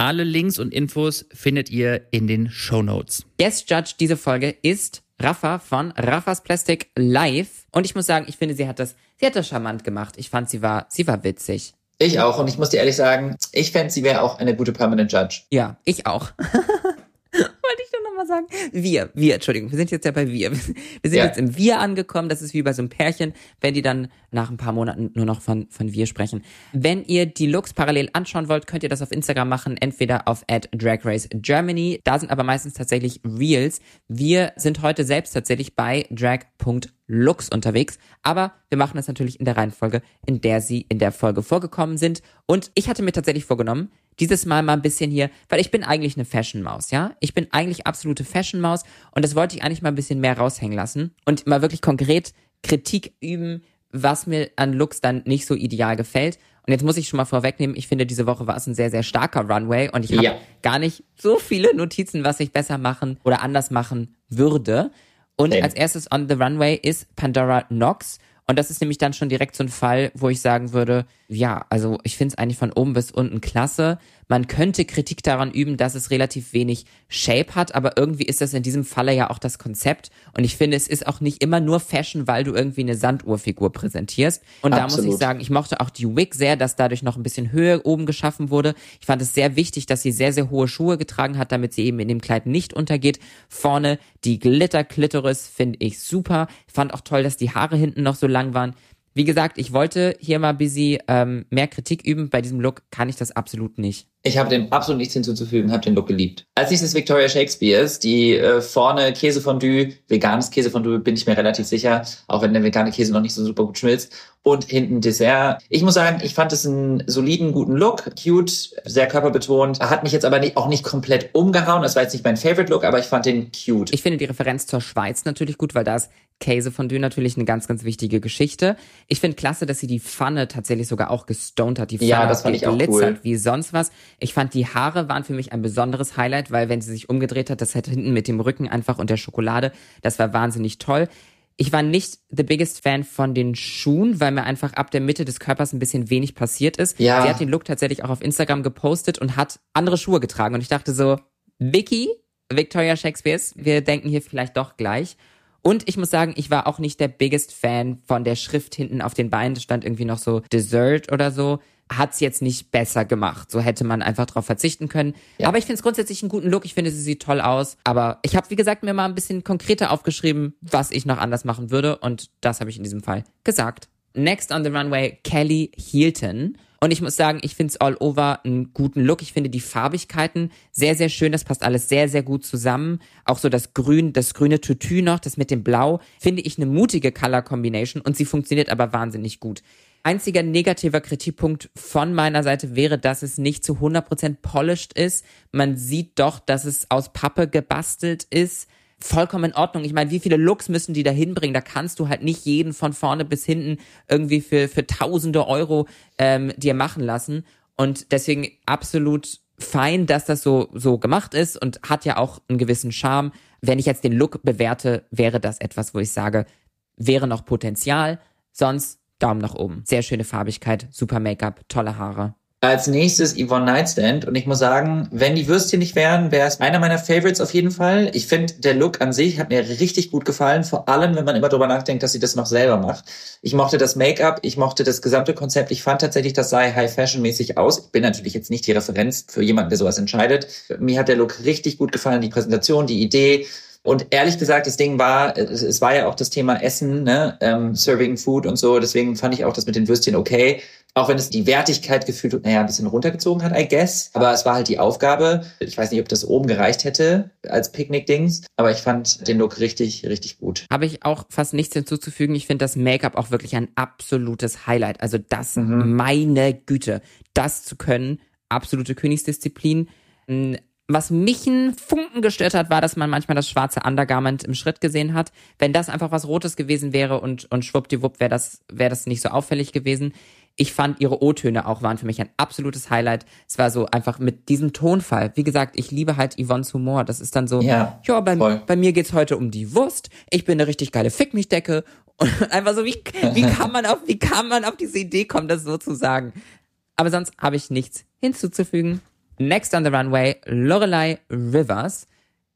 Alle Links und Infos findet ihr in den Show Notes.
Guest Judge diese Folge ist Rafa von Raffas Plastic Live. Und ich muss sagen, ich finde, sie hat das, sie hat das charmant gemacht. Ich fand, sie war, sie war witzig.
Ich auch. Und ich muss dir ehrlich sagen, ich fände, sie wäre auch eine gute Permanent Judge.
Ja, ich auch. Wollte ich doch nochmal sagen. Wir, wir, Entschuldigung, wir sind jetzt ja bei wir. Wir sind
Ja.
jetzt im Wir angekommen. Das ist wie bei so einem Pärchen, wenn die dann nach ein paar Monaten nur noch von, von wir sprechen. Wenn ihr die Looks parallel anschauen wollt, könnt ihr das auf Instagram machen, entweder auf at Drag Race Germany. Da sind aber meistens tatsächlich Reels. Wir sind heute selbst tatsächlich bei drag.looks unterwegs, aber wir machen das natürlich in der Reihenfolge, in der sie in der Folge vorgekommen sind. Und ich hatte mir tatsächlich vorgenommen, dieses Mal mal ein bisschen hier, weil ich bin eigentlich eine Fashion-Maus, ja? Ich bin eigentlich absolute Fashion-Maus und das wollte ich eigentlich mal ein bisschen mehr raushängen lassen und mal wirklich konkret Kritik üben, was mir an Looks dann nicht so ideal gefällt. Und jetzt muss ich schon mal vorwegnehmen, ich finde, diese Woche war es ein sehr, sehr starker Runway und ich habe
Ja.
gar nicht so viele Notizen, was ich besser machen oder anders machen würde. Und
Same.
als erstes on the Runway ist Pandora Knox. Und das ist nämlich dann schon direkt so ein Fall, wo ich sagen würde, ja, also ich finde es eigentlich von oben bis unten klasse. Man könnte Kritik daran üben, dass es relativ wenig Shape hat, aber irgendwie ist das in diesem Falle ja auch das Konzept. Und ich finde, es ist auch nicht immer nur Fashion, weil du irgendwie eine Sanduhrfigur präsentierst. Und da muss ich
Absolut.
sagen, ich mochte auch die Wig sehr, dass dadurch noch ein bisschen Höhe oben geschaffen wurde. Ich fand es sehr wichtig, dass sie sehr, sehr hohe Schuhe getragen hat, damit sie eben in dem Kleid nicht untergeht. Vorne die Glitter-Klitoris finde ich super. Ich fand auch toll, dass die Haare hinten noch so lang waren. Wie gesagt, ich wollte hier mal busy ähm, mehr Kritik üben. Bei diesem Look kann ich das absolut nicht.
Ich habe dem absolut nichts hinzuzufügen, habe den Look geliebt. Als nächstes Victoria Shakespeares, die äh, vorne Käsefondue, veganes Käsefondue, bin ich mir relativ sicher, auch wenn der vegane Käse noch nicht so super gut schmilzt. Und hinten Dessert. Ich muss sagen, ich fand es einen soliden, guten Look, cute, sehr körperbetont. Hat mich jetzt aber nicht, auch nicht komplett umgehauen. Das war jetzt nicht mein Favorite Look, aber ich fand den cute.
Ich finde die Referenz zur Schweiz natürlich gut, weil da ist Käsefondue natürlich eine ganz, ganz wichtige Geschichte. Ich finde klasse, dass sie die Pfanne tatsächlich sogar auch gestoned hat. Die Pfanne
Ja, das
hat
fand ich auch cool.
wie sonst was. Ich fand die Haare waren für mich ein besonderes Highlight, weil wenn sie sich umgedreht hat, das hat hinten mit dem Rücken einfach und der Schokolade, das war wahnsinnig toll. Ich war nicht the biggest Fan von den Schuhen, weil mir einfach ab der Mitte des Körpers ein bisschen wenig passiert ist.
Ja.
Sie hat den Look tatsächlich auch auf Instagram gepostet und hat andere Schuhe getragen. Und ich dachte so, Vicky, Victoria Shakespeares, wir denken hier vielleicht doch gleich. Und ich muss sagen, ich war auch nicht der biggest Fan von der Schrift hinten auf den Beinen. Da stand irgendwie noch so Dessert oder so. Hat's jetzt nicht besser gemacht. So hätte man einfach drauf verzichten können.
Ja.
Aber ich finde es grundsätzlich einen guten Look. Ich finde, sie sieht toll aus. Aber ich habe, wie gesagt, mir mal ein bisschen konkreter aufgeschrieben, was ich noch anders machen würde. Und das habe ich in diesem Fall gesagt. Next on the runway, Kelly Hilton. Und ich muss sagen, ich finde es all over einen guten Look. Ich finde die Farbigkeiten sehr, sehr schön. Das passt alles sehr, sehr gut zusammen. Auch so das Grün, das grüne Tütü noch, das mit dem Blau, finde ich eine mutige Color Combination und sie funktioniert aber wahnsinnig gut. Einziger negativer Kritikpunkt von meiner Seite wäre, dass es nicht zu 100% polished ist. Man sieht doch, dass es aus Pappe gebastelt ist vollkommen in Ordnung. Ich meine, wie viele Looks müssen die da hinbringen? Da kannst du halt nicht jeden von vorne bis hinten irgendwie für, für tausende Euro ähm, dir machen lassen. Und deswegen absolut fein, dass das so, so gemacht ist und hat ja auch einen gewissen Charme. Wenn ich jetzt den Look bewerte, wäre das etwas, wo ich sage, wäre noch Potenzial. Sonst Daumen nach oben. Sehr schöne Farbigkeit, super Make-up, tolle Haare.
Als nächstes Yvonne Nightstand. Und ich muss sagen, wenn die Würstchen nicht wären, wäre es einer meiner Favorites auf jeden Fall. Ich finde, der Look an sich hat mir richtig gut gefallen. Vor allem, wenn man immer drüber nachdenkt, dass sie das noch selber macht. Ich mochte das Make-up, ich mochte das gesamte Konzept. Ich fand tatsächlich, das sah High-Fashion-mäßig aus. Ich bin natürlich jetzt nicht die Referenz für jemanden, der sowas entscheidet. Mir hat der Look richtig gut gefallen. Die Präsentation, die Idee. Und ehrlich gesagt, das Ding war, es, es war ja auch das Thema Essen, ne? ähm, Serving Food und so. Deswegen fand ich auch das mit den Würstchen okay. Auch wenn es die Wertigkeit gefühlt, naja, ein bisschen runtergezogen hat, I guess. Aber es war halt die Aufgabe. Ich weiß nicht, ob das oben gereicht hätte als Picknick-Dings. Aber ich fand den Look richtig, richtig gut.
Habe ich auch fast nichts hinzuzufügen. Ich finde das Make-up auch wirklich ein absolutes Highlight. Also das,
Mhm.
meine Güte, das zu können, absolute Königsdisziplin. Was mich einen Funken gestört hat, war, dass man manchmal das schwarze Undergarment im Schritt gesehen hat. Wenn das einfach was Rotes gewesen wäre und, und schwuppdiwupp wäre das, wäre das nicht so auffällig gewesen. Ich fand ihre O-Töne auch waren für mich ein absolutes Highlight. Es war so einfach mit diesem Tonfall. Wie gesagt, ich liebe halt Yvonne's Humor. Das ist dann so,
Ja,
ja, bei,
voll.
bei mir geht's heute um die Wurst. Ich bin eine richtig geile Fick mich Decke. Und einfach so, wie, wie kann man auf, wie kann man auf diese Idee kommen, das so zu sagen? Aber sonst habe ich nichts hinzuzufügen. Next on the Runway, Lorelei Rivers.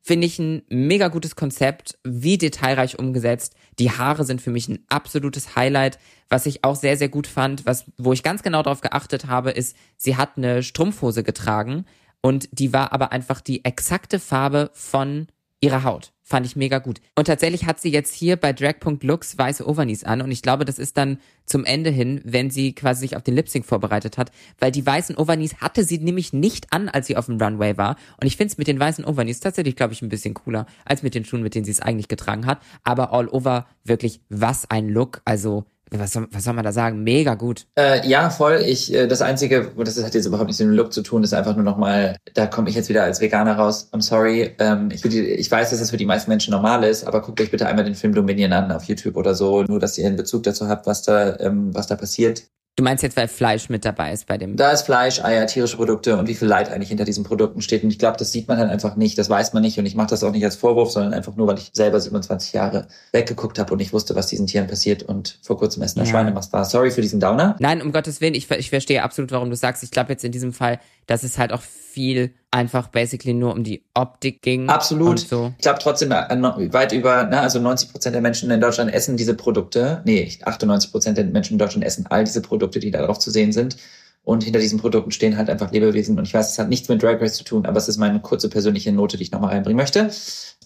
Finde ich ein mega gutes Konzept, wie detailreich umgesetzt. Die Haare sind für mich ein absolutes Highlight. Was ich auch sehr, sehr gut fand, was, wo ich ganz genau darauf geachtet habe, ist, sie hat eine Strumpfhose getragen und die war aber einfach die exakte Farbe von ihrer Haut. Fand ich mega gut. Und tatsächlich hat sie jetzt hier bei Drag.looks weiße Overknees an und ich glaube, das ist dann zum Ende hin, wenn sie quasi sich auf den Lip-Sync vorbereitet hat, weil die weißen Overknees hatte sie nämlich nicht an, als sie auf dem Runway war. Und ich finde es mit den weißen Overknees tatsächlich, glaube ich, ein bisschen cooler als mit den Schuhen, mit denen sie es eigentlich getragen hat. Aber all over wirklich, was ein Look. Also, was soll, was soll man da sagen? Mega gut.
Äh, ja, voll. Ich, äh, das Einzige, das hat jetzt überhaupt nichts mit dem Look zu tun, ist einfach nur nochmal, da komme ich jetzt wieder als Veganer raus. I'm sorry. Ähm, ich, die, ich weiß, dass das für die meisten Menschen normal ist, aber guckt euch bitte einmal den Film Dominion an auf YouTube oder so, nur dass ihr einen Bezug dazu habt, was da, ähm, was da passiert.
Du meinst jetzt, weil Fleisch mit dabei ist bei dem.
Da ist Fleisch, Eier, tierische Produkte und wie viel Leid eigentlich hinter diesen Produkten steht. Und ich glaube, das sieht man halt einfach nicht, das weiß man nicht. Und ich mache das auch nicht als Vorwurf, sondern einfach nur, weil ich selber 27 Jahre weggeguckt habe und ich wusste, was diesen Tieren passiert und vor kurzem Essen der
Ja.
Schweinemast war. Sorry für diesen Downer.
Nein, um Gottes Willen, ich, ich verstehe absolut, warum du sagst. Ich glaube jetzt in diesem Fall, dass es halt auch viel einfach basically nur um die Optik ging.
Absolut.
So.
Ich glaube trotzdem, äh, weit über, na, also 90 Prozent der Menschen in Deutschland essen diese Produkte. Nee, 98 Prozent der Menschen in Deutschland essen all diese Produkte, die da drauf zu sehen sind. Und hinter diesen Produkten stehen halt einfach Lebewesen. Und ich weiß, es hat nichts mit Drag Race zu tun, aber es ist meine kurze persönliche Note, die ich nochmal reinbringen möchte.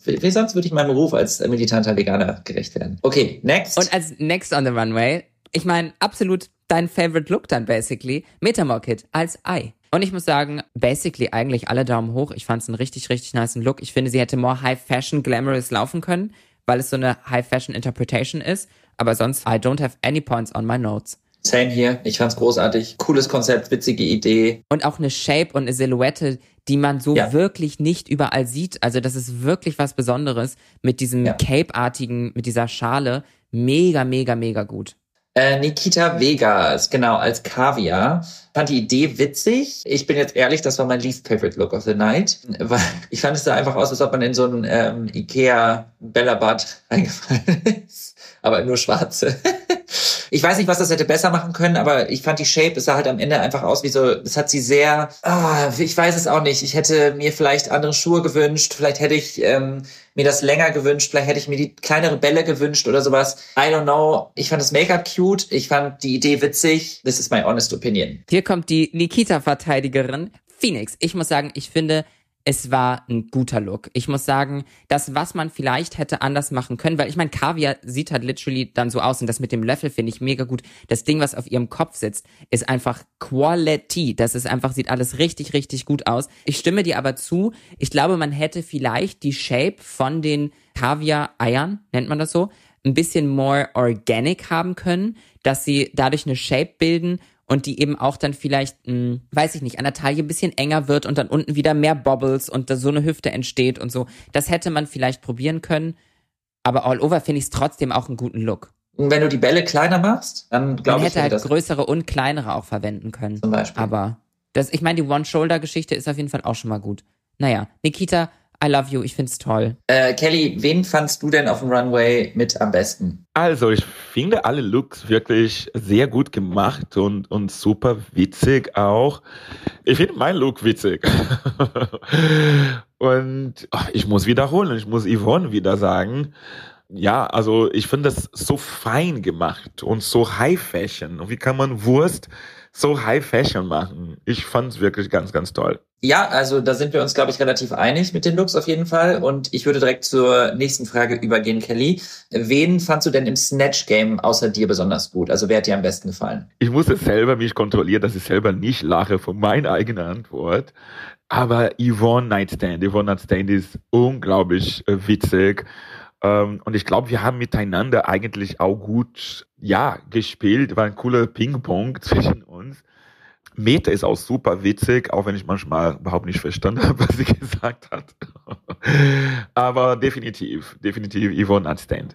Wie sonst würde ich meinem Beruf als militanter Veganer gerecht werden. Okay, next.
Und als next on the runway, ich meine, absolut dein favorite Look dann basically, Metamorkit als Ei. Und ich muss sagen, basically eigentlich alle Daumen hoch. Ich fand es einen richtig, richtig niceen Look. Ich finde, sie hätte more High Fashion Glamorous laufen können, weil es so eine High Fashion Interpretation ist. Aber sonst, I don't have any points on my notes.
Same hier. Ich fand's großartig. Cooles Konzept, witzige Idee.
und auch eine Shape und eine Silhouette, die man so
Ja.
wirklich nicht überall sieht. Also das ist wirklich was Besonderes mit diesem
Ja.
Cape-artigen, mit dieser Schale. Mega, mega, mega gut.
Äh, Nikita Vegas, genau, als Kaviar. Fand die Idee witzig. Ich bin jetzt ehrlich, das war mein least favorite look of the night. Weil ich fand es sah einfach aus, als ob man in so ein ähm, Ikea Bellabad eingefallen ist. Aber nur schwarze. Ich weiß nicht, was das hätte besser machen können, aber ich fand die Shape, es sah halt am Ende einfach aus wie so, es hat sie sehr, ah, ich weiß es auch nicht. Ich hätte mir vielleicht andere Schuhe gewünscht, vielleicht hätte ich ähm, mir das länger gewünscht, vielleicht hätte ich mir die kleinere Bälle gewünscht oder sowas. I don't know. Ich fand das Make-up cute, ich fand die Idee witzig. This is my honest opinion.
Hier kommt die Nikita-Verteidigerin Phoenix. Ich muss sagen, ich finde, es war ein guter Look. Ich muss sagen, das, was man vielleicht hätte anders machen können, weil ich meine, Kaviar sieht halt literally dann so aus und das mit dem Löffel finde ich mega gut. Das Ding, was auf ihrem Kopf sitzt, ist einfach Quality. Das ist einfach, sieht alles richtig, richtig gut aus. Ich stimme dir aber zu. Ich glaube, man hätte vielleicht die Shape von den Kaviar-Eiern, nennt man das so, ein bisschen more organic haben können, dass sie dadurch eine Shape bilden und die eben auch dann vielleicht, mh, weiß ich nicht, an der Taille ein bisschen enger wird und dann unten wieder mehr Bobbles und da so eine Hüfte entsteht und so. Das hätte man vielleicht probieren können. Aber all over finde ich es trotzdem auch einen guten Look.
Und wenn du die Bälle kleiner machst, dann
Man
glaube ich,
hätte halt
das
größere und kleinere auch verwenden können.
zum Beispiel.
Aber das, ich meine, die One-Shoulder-Geschichte ist auf jeden Fall auch schon mal gut. Naja, Nikita I love you, ich find's toll.
Äh, Kelly, wen fandst du denn auf dem Runway mit am besten?
Also, ich finde alle Looks wirklich sehr gut gemacht und, und super witzig auch. Ich finde meinen Look witzig. und ach, ich muss wiederholen, ich muss Yvonne wieder sagen. Ja, also ich finde das so fein gemacht und so High Fashion. Und wie kann man Wurst so High Fashion machen? Ich fand es wirklich ganz, ganz toll.
Ja, also da sind wir uns, glaube ich, relativ einig mit den Looks auf jeden Fall. Und ich würde direkt zur nächsten Frage übergehen, Kelly. Wen fandst du denn im Snatch-Game außer dir besonders gut? Also wer hat dir am besten gefallen?
Ich musste selber mich kontrollieren, dass ich selber nicht lache von meiner eigenen Antwort. Aber Yvonne Nightstand, Yvonne Nightstand ist unglaublich äh, witzig. Ähm, und ich glaube, wir haben miteinander eigentlich auch gut, ja, gespielt. War ein cooler Ping-Pong zwischen. Meta ist auch super witzig, auch wenn ich manchmal überhaupt nicht verstanden habe, was sie gesagt hat. Aber definitiv, definitiv Yvonne Nightstand.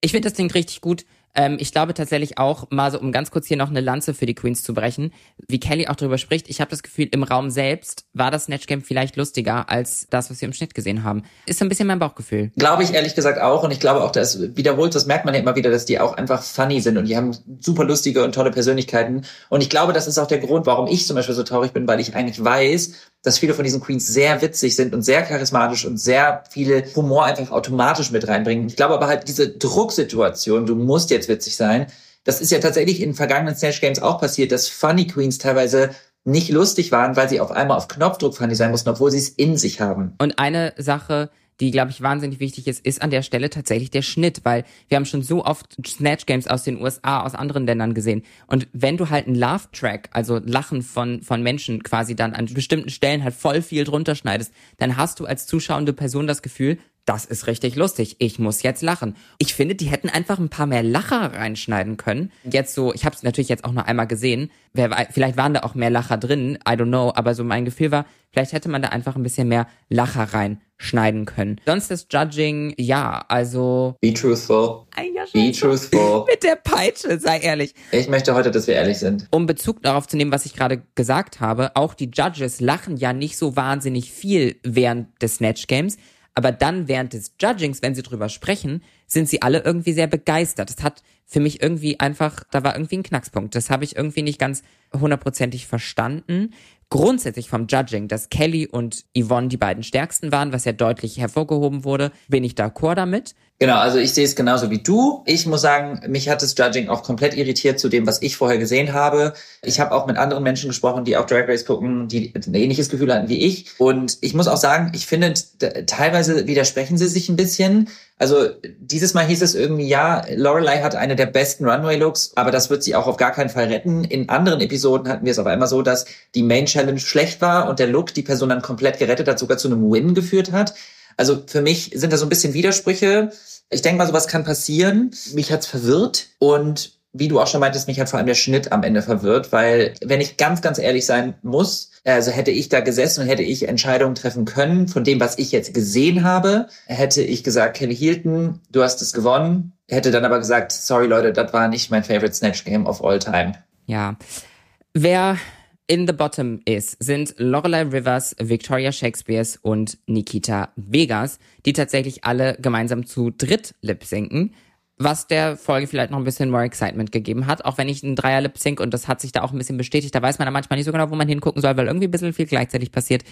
Ich finde, das klingt richtig gut. Ähm, ich glaube tatsächlich auch, mal so, um ganz kurz hier noch eine Lanze für die Queens zu brechen, wie Kelly auch darüber spricht, ich habe das Gefühl, im Raum selbst war das Snatch Game vielleicht lustiger als das, was wir im Schnitt gesehen haben. Ist so ein bisschen mein Bauchgefühl.
Glaube ich ehrlich gesagt auch. Und ich glaube auch, dass wiederholt, das merkt man ja immer wieder, dass die auch einfach funny sind und die haben super lustige und tolle Persönlichkeiten. Und ich glaube, das ist auch der Grund, warum ich zum Beispiel so traurig bin, weil ich eigentlich weiß, dass viele von diesen Queens sehr witzig sind und sehr charismatisch und sehr viele Humor einfach automatisch mit reinbringen. Ich glaube aber halt diese Drucksituation, du musst jetzt witzig sein, das ist ja tatsächlich in vergangenen Snatch Games auch passiert, dass Funny Queens teilweise nicht lustig waren, weil sie auf einmal auf Knopfdruck funny sein mussten, obwohl sie es in sich haben.
Und eine Sache, die, glaube ich, wahnsinnig wichtig ist, ist an der Stelle tatsächlich der Schnitt, weil wir haben schon so oft Snatch Games aus den USA, aus anderen Ländern gesehen. Und wenn du halt einen Laugh-Track, also Lachen von, von Menschen quasi dann an bestimmten Stellen halt voll viel drunter schneidest, dann hast du als zuschauende Person das Gefühl, das ist richtig lustig. Ich muss jetzt lachen. Ich finde, die hätten einfach ein paar mehr Lacher reinschneiden können. Jetzt so, ich habe es natürlich jetzt auch nur einmal gesehen. Wer, vielleicht waren da auch mehr Lacher drin. I don't know. Aber so mein Gefühl war, vielleicht hätte man da einfach ein bisschen mehr Lacher reinschneiden können. Sonst das Judging, ja, also
Be truthful.
Ja,
Be truthful.
mit der Peitsche, sei ehrlich.
Ich möchte heute, dass wir ehrlich sind.
Um Bezug darauf zu nehmen, was ich gerade gesagt habe, auch die Judges lachen ja nicht so wahnsinnig viel während des Snatch Games, aber dann während des Judgings, wenn sie drüber sprechen, sind sie alle irgendwie sehr begeistert. Das hat für mich irgendwie einfach, da war irgendwie ein Knackspunkt. Das habe ich irgendwie nicht ganz hundertprozentig verstanden. Grundsätzlich vom Judging, dass Kelly und Yvonne die beiden stärksten waren, was ja deutlich hervorgehoben wurde, bin ich d'accord damit.
Genau, also ich sehe es genauso wie du. Ich muss sagen, mich hat das Judging auch komplett irritiert zu dem, was ich vorher gesehen habe. Ich habe auch mit anderen Menschen gesprochen, die auch Drag Race gucken, die ein ähnliches Gefühl hatten wie ich. Und ich muss auch sagen, ich finde, teilweise widersprechen sie sich ein bisschen. Also dieses Mal hieß es irgendwie, ja, Lorelei hat eine der besten Runway-Looks, aber das wird sie auch auf gar keinen Fall retten. In anderen Episoden hatten wir es aber immer so, dass die Main Challenge schlecht war und der Look die Person dann komplett gerettet hat, sogar zu einem Win geführt hat. Also für mich sind da so ein bisschen Widersprüche. Ich denke mal, sowas kann passieren. Mich hat's verwirrt und wie du auch schon meintest, mich hat vor allem der Schnitt am Ende verwirrt, weil wenn ich ganz, ganz ehrlich sein muss, also hätte ich da gesessen und hätte ich Entscheidungen treffen können von dem, was ich jetzt gesehen habe, hätte ich gesagt, Kelly Hilton, du hast es gewonnen, hätte dann aber gesagt, sorry Leute, das war nicht mein favorite Snatch Game of all time.
Ja. Wer in the bottom ist, sind Lorelei Rivers, Victoria Shakespeares und Nikita Vegas, die tatsächlich alle gemeinsam zu dritt lip-sinken. Was der Folge vielleicht noch ein bisschen more Excitement gegeben hat, auch wenn ich einen Dreier lip sync und das hat sich da auch ein bisschen bestätigt. Da weiß man da manchmal nicht so genau, wo man hingucken soll, weil irgendwie ein bisschen viel gleichzeitig passiert.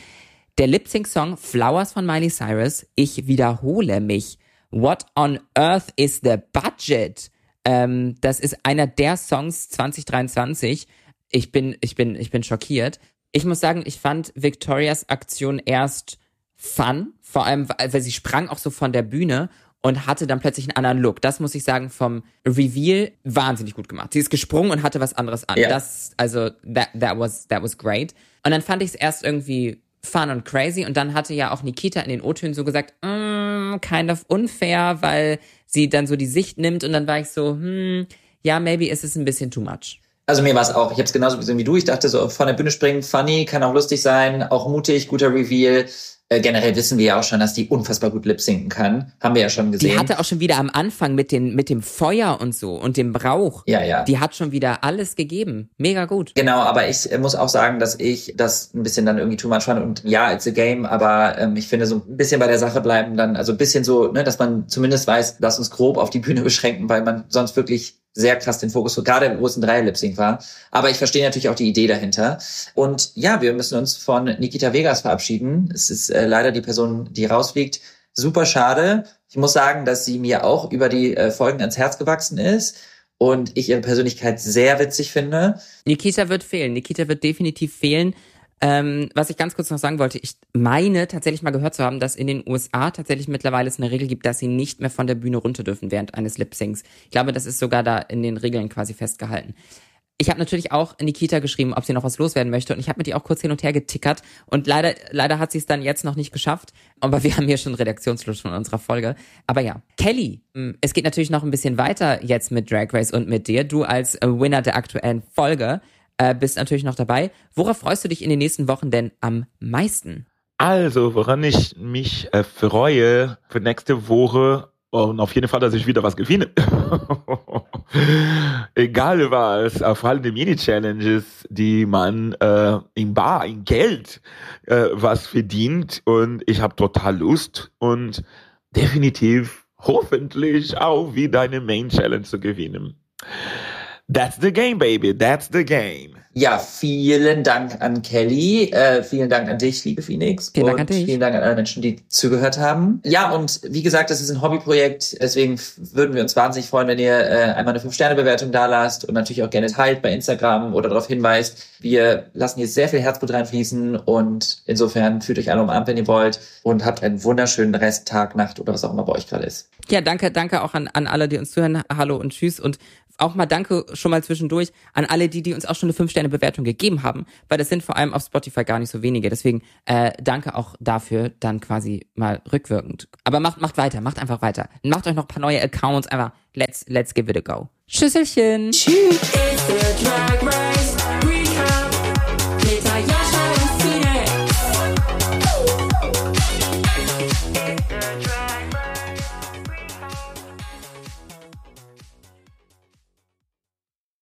Der Lip-Sync-Song Flowers von Miley Cyrus, ich wiederhole mich. What on earth is the budget? Ähm, das ist einer der Songs 2023. Ich bin, ich bin, ich bin schockiert. Ich muss sagen, ich fand Victorias Aktion erst fun, vor allem, weil sie sprang auch so von der Bühne und hatte dann plötzlich einen anderen Look. Das muss ich sagen, vom Reveal wahnsinnig gut gemacht. Sie ist gesprungen und hatte was anderes an.
Ja.
Das, also, that, that was, that was great. Und dann fand ich es erst irgendwie fun und crazy und dann hatte ja auch Nikita in den O-Tönen so gesagt, mm, kind of unfair, weil sie dann so die Sicht nimmt und dann war ich so, hm, ja, maybe ist es ein bisschen too much.
Also mir war es auch, ich habe es genauso gesehen wie du. Ich dachte so, von der Bühne springen, funny, kann auch lustig sein, auch mutig, guter Reveal. Äh, generell wissen wir ja auch schon, dass die unfassbar gut lip-sinken kann. Haben wir ja schon gesehen.
Die hatte auch schon wieder am Anfang mit, den, mit dem Feuer und so und dem Brauch.
ja, ja.
Die hat schon wieder alles gegeben. Mega gut.
Genau, aber ich äh, muss auch sagen, dass ich das ein bisschen dann irgendwie too much fand. Und ja, it's a game, aber ähm, ich finde so ein bisschen bei der Sache bleiben dann, also ein bisschen so, ne, dass man zumindest weiß, lass uns grob auf die Bühne beschränken, weil man sonst wirklich sehr krass den Fokus, gerade wo es ein Dreier-Lip-Sync war. Aber ich verstehe natürlich auch die Idee dahinter. Und ja, wir müssen uns von Nikita Vegas verabschieden. Es ist äh, leider die Person, die rausfliegt. Super schade. Ich muss sagen, dass sie mir auch über die äh, Folgen ans Herz gewachsen ist und ich ihre Persönlichkeit sehr witzig finde.
Nikita wird fehlen. Nikita wird definitiv fehlen. Ähm, was ich ganz kurz noch sagen wollte, ich meine tatsächlich mal gehört zu haben, dass in den USA tatsächlich mittlerweile es eine Regel gibt, dass sie nicht mehr von der Bühne runter dürfen während eines Lip-Syncs. Ich glaube, das ist sogar da in den Regeln quasi festgehalten. Ich habe natürlich auch Nikita geschrieben, ob sie noch was loswerden möchte und ich habe mit ihr auch kurz hin und her getickert und leider leider hat sie es dann jetzt noch nicht geschafft, aber wir haben hier schon Redaktionsschluss von unserer Folge. Aber ja, Kelly, mh, es geht natürlich noch ein bisschen weiter jetzt mit Drag Race und mit dir. Du als Winner der aktuellen Folge äh, bist natürlich noch dabei. Worauf freust du dich in den nächsten Wochen denn am meisten?
Also, woran ich mich äh, freue für nächste Woche und auf jeden Fall, dass ich wieder was gewinne. Egal was, äh, vor allem die Mini-Challenges, die man äh, in Bar, in Geld äh, was verdient und ich habe total Lust und definitiv hoffentlich auch wieder eine Main-Challenge zu gewinnen. That's the game, baby. That's the game.
Ja, vielen Dank an Kelly. Äh, vielen Dank an dich, liebe Phoenix.
Vielen Dank
und
an dich.
Vielen Dank an alle Menschen, die zugehört haben. Ja, und wie gesagt, das ist ein Hobbyprojekt. Deswegen würden wir uns wahnsinnig freuen, wenn ihr äh, einmal eine 5-Sterne-Bewertung da lasst und natürlich auch gerne teilt bei Instagram oder darauf hinweist. Wir lassen hier sehr viel Herzblut reinfließen und insofern fühlt euch alle umarmt, wenn ihr wollt und habt einen wunderschönen Rest, Tag, Nacht oder was auch immer bei euch gerade ist.
Ja, danke, danke auch an, an alle, die uns zuhören. Hallo und tschüss. Und auch mal danke schon mal zwischendurch an alle, die, die uns auch schon eine 5-Sterne-Bewertung gegeben haben, weil das sind vor allem auf Spotify gar nicht so wenige. Deswegen äh, danke auch dafür dann quasi mal rückwirkend. Aber macht, macht weiter, macht einfach weiter. Macht euch noch ein paar neue Accounts, einfach let's, let's give it a go.
Drag Race.